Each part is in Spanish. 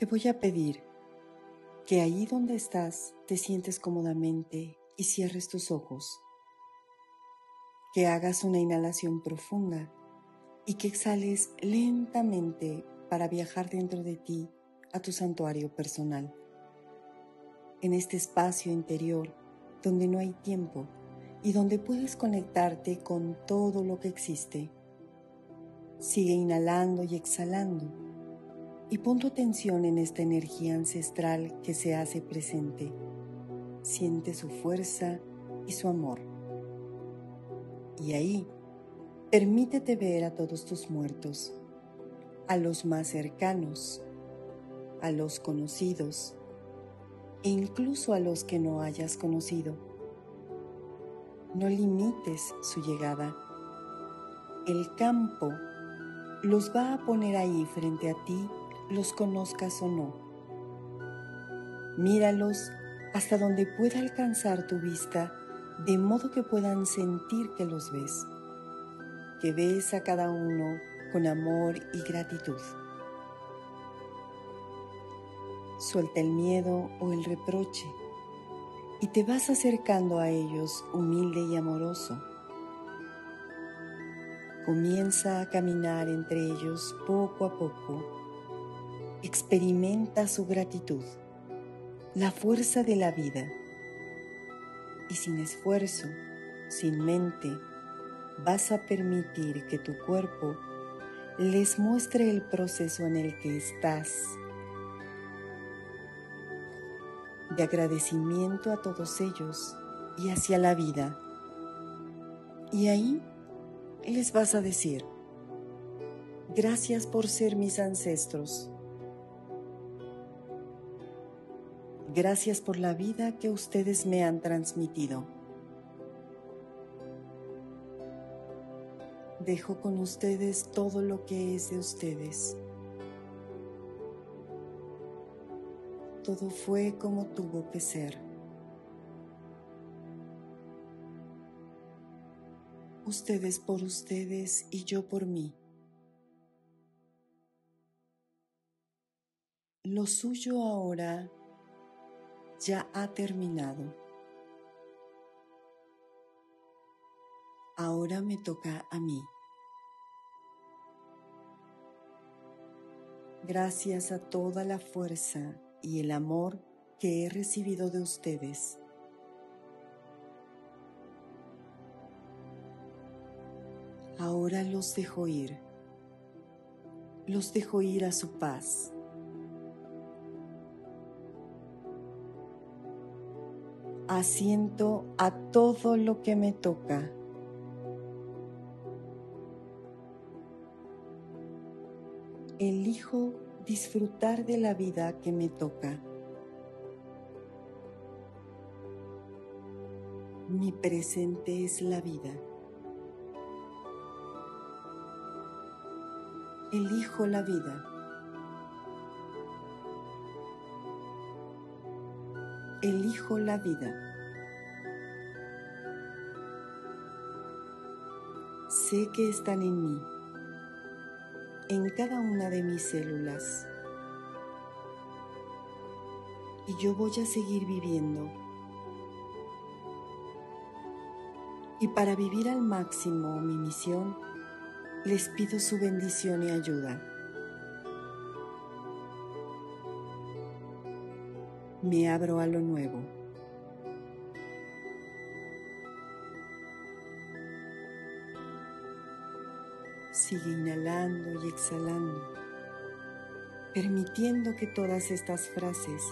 Te voy a pedir que ahí donde estás te sientes cómodamente y cierres tus ojos. Que hagas una inhalación profunda y que exhales lentamente para viajar dentro de ti a tu santuario personal. En este espacio interior donde no hay tiempo y donde puedes conectarte con todo lo que existe. Sigue inhalando y exhalando y pon tu atención en esta energía ancestral que se hace presente. Siente su fuerza y su amor. Y ahí, permítete ver a todos tus muertos, a los más cercanos, a los conocidos e incluso a los que no hayas conocido. No limites su llegada. El campo los va a poner ahí frente a ti, los conozcas o no. Míralos hasta donde pueda alcanzar tu vista, de modo que puedan sentir que los ves, que ves a cada uno con amor y gratitud. Suelta el miedo o el reproche y te vas acercando a ellos humilde y amoroso. Comienza a caminar entre ellos poco a poco. Experimenta su gratitud, la fuerza de la vida. Y sin esfuerzo, sin mente, vas a permitir que tu cuerpo les muestre el proceso en el que estás de agradecimiento a todos ellos y hacia la vida. Y ahí les vas a decir, gracias por ser mis ancestros. Gracias por la vida que ustedes me han transmitido. Dejo con ustedes todo lo que es de ustedes. todo fue como tuvo que ser. Ustedes por ustedes y yo por mí. Lo suyo ahora ya ha terminado. Ahora me toca a mí. Gracias a toda la fuerza y el amor que he recibido de ustedes. Ahora los dejo ir. Los dejo ir a su paz. Asiento a todo lo que me toca. Elijo disfrutar de la vida que me toca. Mi presente es la vida. Elijo la vida. Elijo la vida. Sé que están en mí en cada una de mis células. Y yo voy a seguir viviendo. Y para vivir al máximo mi misión, les pido su bendición y ayuda. Me abro a lo nuevo. Sigue inhalando y exhalando, permitiendo que todas estas frases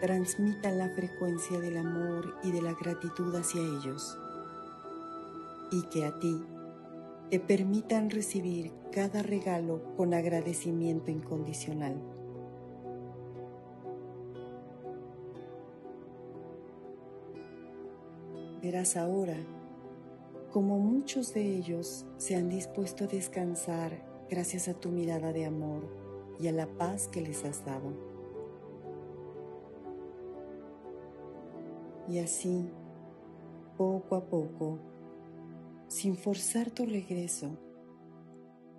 transmitan la frecuencia del amor y de la gratitud hacia ellos y que a ti te permitan recibir cada regalo con agradecimiento incondicional. Verás ahora como muchos de ellos se han dispuesto a descansar gracias a tu mirada de amor y a la paz que les has dado. Y así, poco a poco, sin forzar tu regreso,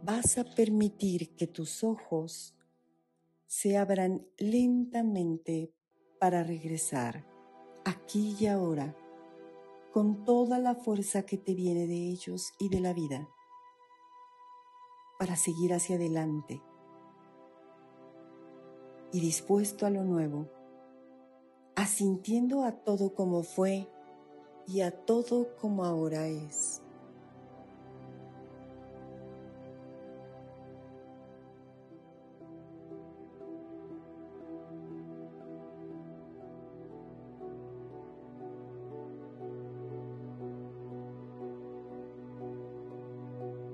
vas a permitir que tus ojos se abran lentamente para regresar aquí y ahora con toda la fuerza que te viene de ellos y de la vida para seguir hacia adelante y dispuesto a lo nuevo, asintiendo a todo como fue y a todo como ahora es.